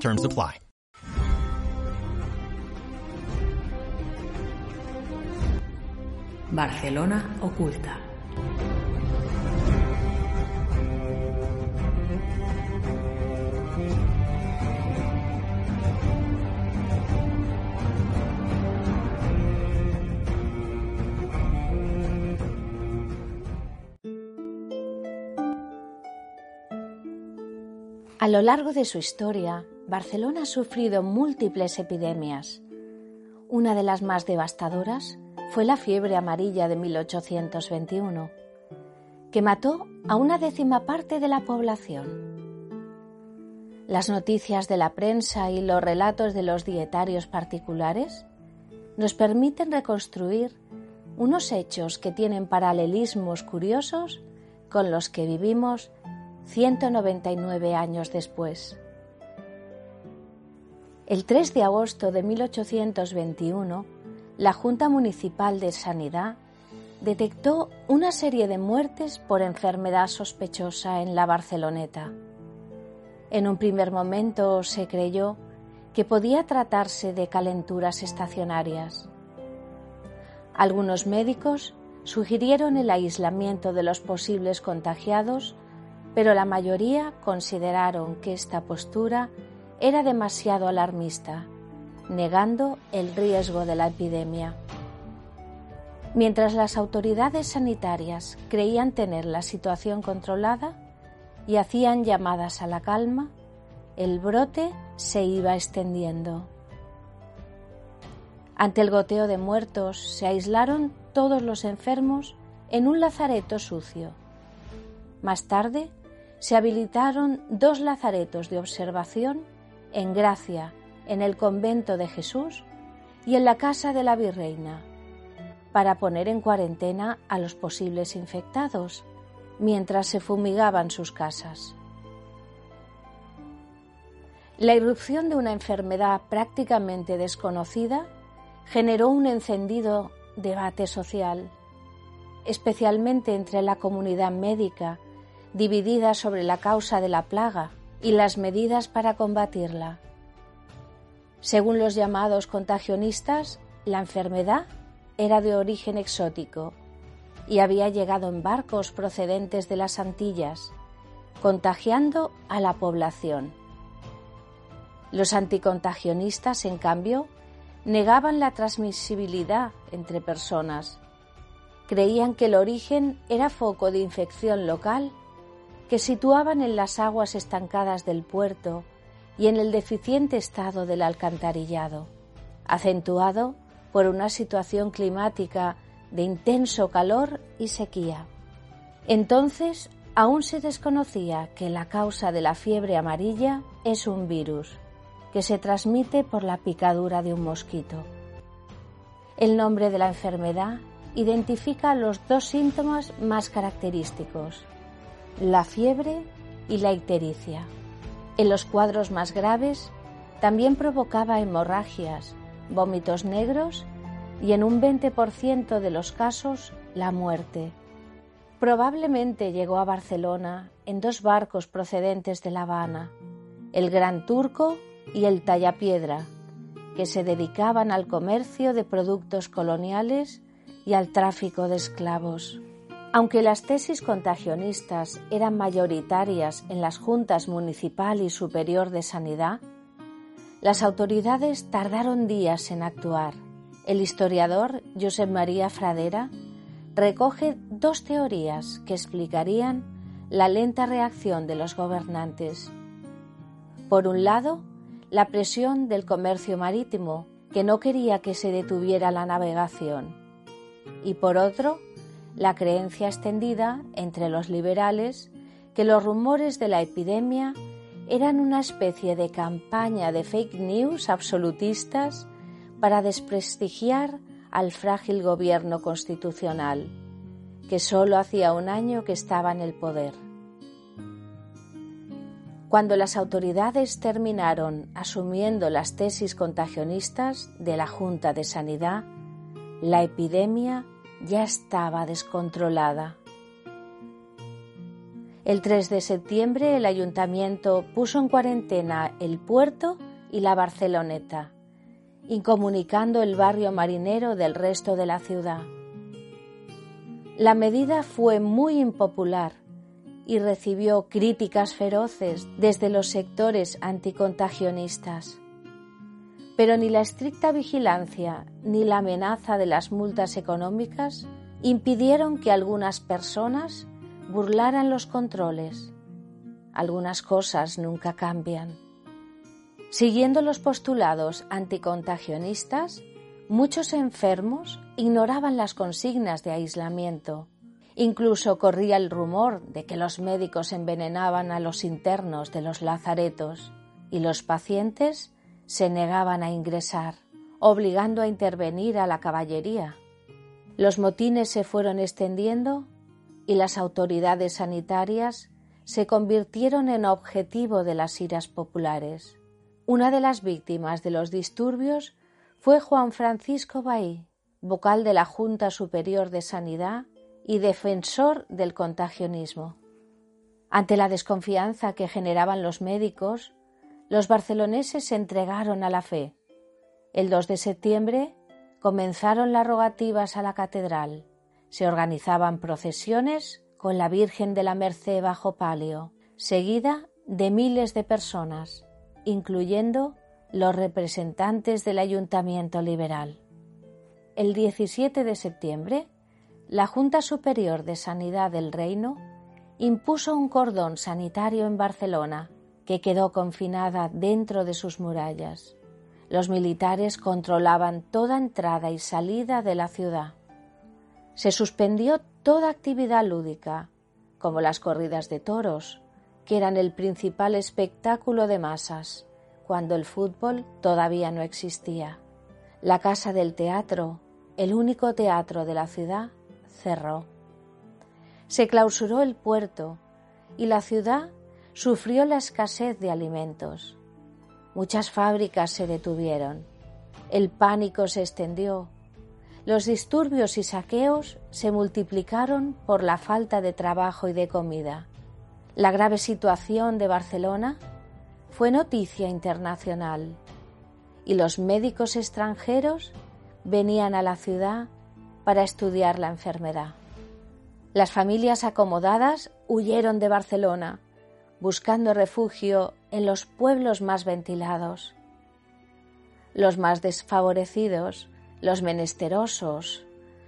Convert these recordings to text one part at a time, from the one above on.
Terms apply. Barcelona oculta. A lo largo de su historia, Barcelona ha sufrido múltiples epidemias. Una de las más devastadoras fue la fiebre amarilla de 1821, que mató a una décima parte de la población. Las noticias de la prensa y los relatos de los dietarios particulares nos permiten reconstruir unos hechos que tienen paralelismos curiosos con los que vivimos 199 años después. El 3 de agosto de 1821, la Junta Municipal de Sanidad detectó una serie de muertes por enfermedad sospechosa en la Barceloneta. En un primer momento se creyó que podía tratarse de calenturas estacionarias. Algunos médicos sugirieron el aislamiento de los posibles contagiados pero la mayoría consideraron que esta postura era demasiado alarmista, negando el riesgo de la epidemia. Mientras las autoridades sanitarias creían tener la situación controlada y hacían llamadas a la calma, el brote se iba extendiendo. Ante el goteo de muertos se aislaron todos los enfermos en un lazareto sucio. Más tarde se habilitaron dos lazaretos de observación en Gracia, en el convento de Jesús y en la casa de la Virreina, para poner en cuarentena a los posibles infectados mientras se fumigaban sus casas. La irrupción de una enfermedad prácticamente desconocida generó un encendido debate social, especialmente entre la comunidad médica dividida sobre la causa de la plaga y las medidas para combatirla. Según los llamados contagionistas, la enfermedad era de origen exótico y había llegado en barcos procedentes de las Antillas, contagiando a la población. Los anticontagionistas, en cambio, negaban la transmisibilidad entre personas. Creían que el origen era foco de infección local que situaban en las aguas estancadas del puerto y en el deficiente estado del alcantarillado, acentuado por una situación climática de intenso calor y sequía. Entonces aún se desconocía que la causa de la fiebre amarilla es un virus que se transmite por la picadura de un mosquito. El nombre de la enfermedad identifica los dos síntomas más característicos, la fiebre y la ictericia. En los cuadros más graves también provocaba hemorragias, vómitos negros y en un 20% de los casos la muerte. Probablemente llegó a Barcelona en dos barcos procedentes de La Habana, el Gran Turco y el Tallapiedra, que se dedicaban al comercio de productos coloniales y al tráfico de esclavos. Aunque las tesis contagionistas eran mayoritarias en las juntas municipal y superior de sanidad, las autoridades tardaron días en actuar. El historiador Josep María Fradera recoge dos teorías que explicarían la lenta reacción de los gobernantes. Por un lado, la presión del comercio marítimo, que no quería que se detuviera la navegación, y por otro, la creencia extendida entre los liberales que los rumores de la epidemia eran una especie de campaña de fake news absolutistas para desprestigiar al frágil gobierno constitucional, que solo hacía un año que estaba en el poder. Cuando las autoridades terminaron asumiendo las tesis contagionistas de la Junta de Sanidad, la epidemia ya estaba descontrolada. El 3 de septiembre el ayuntamiento puso en cuarentena el puerto y la Barceloneta, incomunicando el barrio marinero del resto de la ciudad. La medida fue muy impopular y recibió críticas feroces desde los sectores anticontagionistas. Pero ni la estricta vigilancia ni la amenaza de las multas económicas impidieron que algunas personas burlaran los controles. Algunas cosas nunca cambian. Siguiendo los postulados anticontagionistas, muchos enfermos ignoraban las consignas de aislamiento. Incluso corría el rumor de que los médicos envenenaban a los internos de los lazaretos y los pacientes se negaban a ingresar, obligando a intervenir a la caballería. Los motines se fueron extendiendo y las autoridades sanitarias se convirtieron en objetivo de las iras populares. Una de las víctimas de los disturbios fue Juan Francisco Bahí, vocal de la Junta Superior de Sanidad y defensor del contagionismo. Ante la desconfianza que generaban los médicos, los barceloneses se entregaron a la fe. El 2 de septiembre comenzaron las rogativas a la catedral se organizaban procesiones con la Virgen de la Merced bajo palio, seguida de miles de personas, incluyendo los representantes del Ayuntamiento Liberal. El 17 de septiembre, la Junta Superior de Sanidad del Reino impuso un cordón sanitario en Barcelona que quedó confinada dentro de sus murallas. Los militares controlaban toda entrada y salida de la ciudad se suspendió toda actividad lúdica, como las corridas de toros, que eran el principal espectáculo de masas, cuando el fútbol todavía no existía. La Casa del Teatro, el único teatro de la ciudad, cerró. Se clausuró el puerto y la ciudad sufrió la escasez de alimentos. Muchas fábricas se detuvieron. El pánico se extendió los disturbios y saqueos se multiplicaron por la falta de trabajo y de comida. La grave situación de Barcelona fue noticia internacional y los médicos extranjeros venían a la ciudad para estudiar la enfermedad. Las familias acomodadas huyeron de Barcelona, buscando refugio en los pueblos más ventilados. Los más desfavorecidos los menesterosos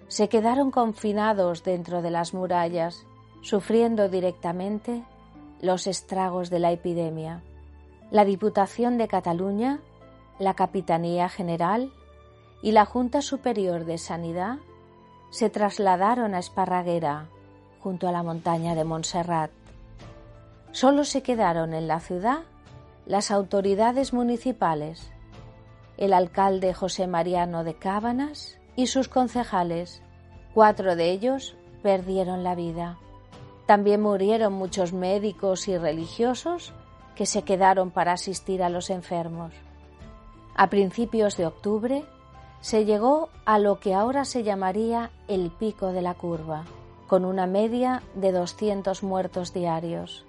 se quedaron confinados dentro de las murallas, sufriendo directamente los estragos de la epidemia. La Diputación de Cataluña, la Capitanía General y la Junta Superior de Sanidad se trasladaron a Esparraguera, junto a la montaña de Montserrat. Solo se quedaron en la ciudad las autoridades municipales, el alcalde José Mariano de Cábanas y sus concejales. Cuatro de ellos perdieron la vida. También murieron muchos médicos y religiosos que se quedaron para asistir a los enfermos. A principios de octubre se llegó a lo que ahora se llamaría el pico de la curva, con una media de 200 muertos diarios.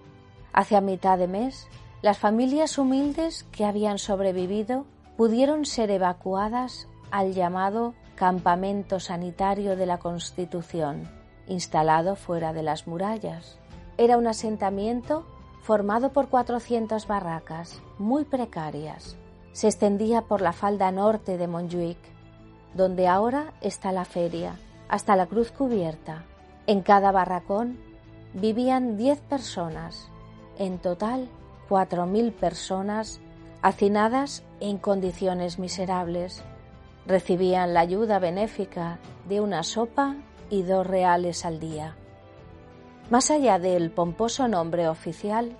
Hacia mitad de mes, las familias humildes que habían sobrevivido pudieron ser evacuadas al llamado Campamento Sanitario de la Constitución, instalado fuera de las murallas. Era un asentamiento formado por 400 barracas, muy precarias. Se extendía por la falda norte de Montjuic, donde ahora está la feria, hasta la cruz cubierta. En cada barracón vivían 10 personas, en total 4.000 personas hacinadas en condiciones miserables. Recibían la ayuda benéfica de una sopa y dos reales al día. Más allá del pomposo nombre oficial,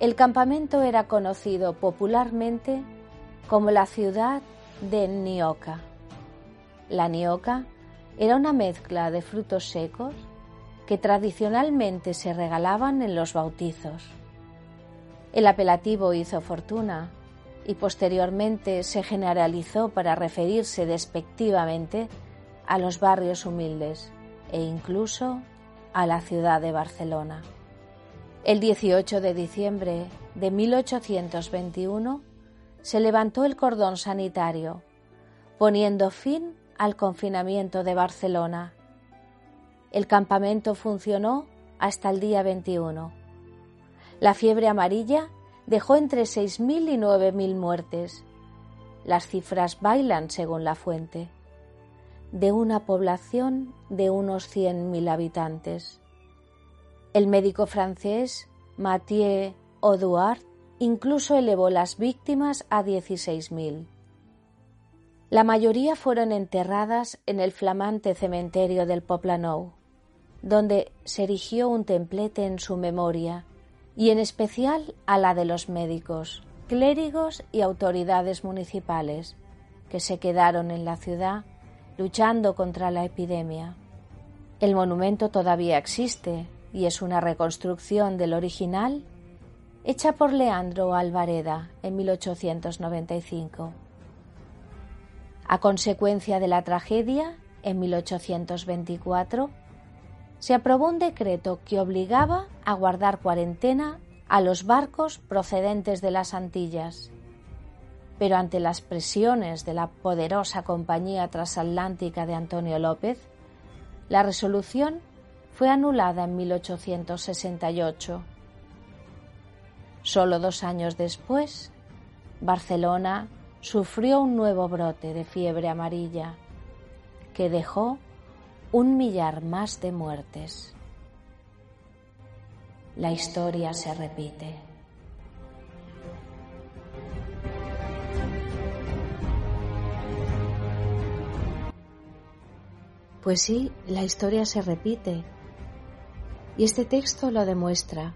el campamento era conocido popularmente como la ciudad de Nioka. La Nioka era una mezcla de frutos secos que tradicionalmente se regalaban en los bautizos. El apelativo hizo fortuna y posteriormente se generalizó para referirse despectivamente a los barrios humildes e incluso a la ciudad de Barcelona. El 18 de diciembre de 1821 se levantó el cordón sanitario, poniendo fin al confinamiento de Barcelona. El campamento funcionó hasta el día 21. La fiebre amarilla dejó entre 6.000 y 9.000 muertes. Las cifras bailan según la fuente. De una población de unos 100.000 habitantes. El médico francés Mathieu Audouard incluso elevó las víctimas a 16.000. La mayoría fueron enterradas en el flamante cementerio del Poplanou, donde se erigió un templete en su memoria, y en especial a la de los médicos, clérigos y autoridades municipales, que se quedaron en la ciudad luchando contra la epidemia. El monumento todavía existe y es una reconstrucción del original hecha por Leandro Alvareda en 1895. A consecuencia de la tragedia, en 1824, se aprobó un decreto que obligaba a guardar cuarentena a los barcos procedentes de las Antillas. Pero ante las presiones de la poderosa Compañía Transatlántica de Antonio López, la resolución fue anulada en 1868. Solo dos años después, Barcelona sufrió un nuevo brote de fiebre amarilla que dejó un millar más de muertes. La historia se repite. Pues sí, la historia se repite. Y este texto lo demuestra.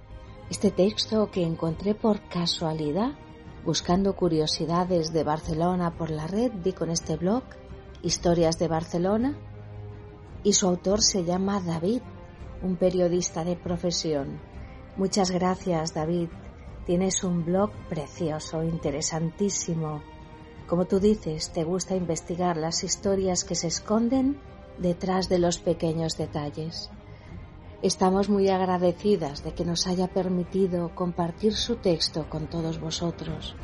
Este texto que encontré por casualidad buscando curiosidades de Barcelona por la red, di con este blog, Historias de Barcelona, y su autor se llama David, un periodista de profesión. Muchas gracias, David. Tienes un blog precioso, interesantísimo. Como tú dices, te gusta investigar las historias que se esconden detrás de los pequeños detalles. Estamos muy agradecidas de que nos haya permitido compartir su texto con todos vosotros.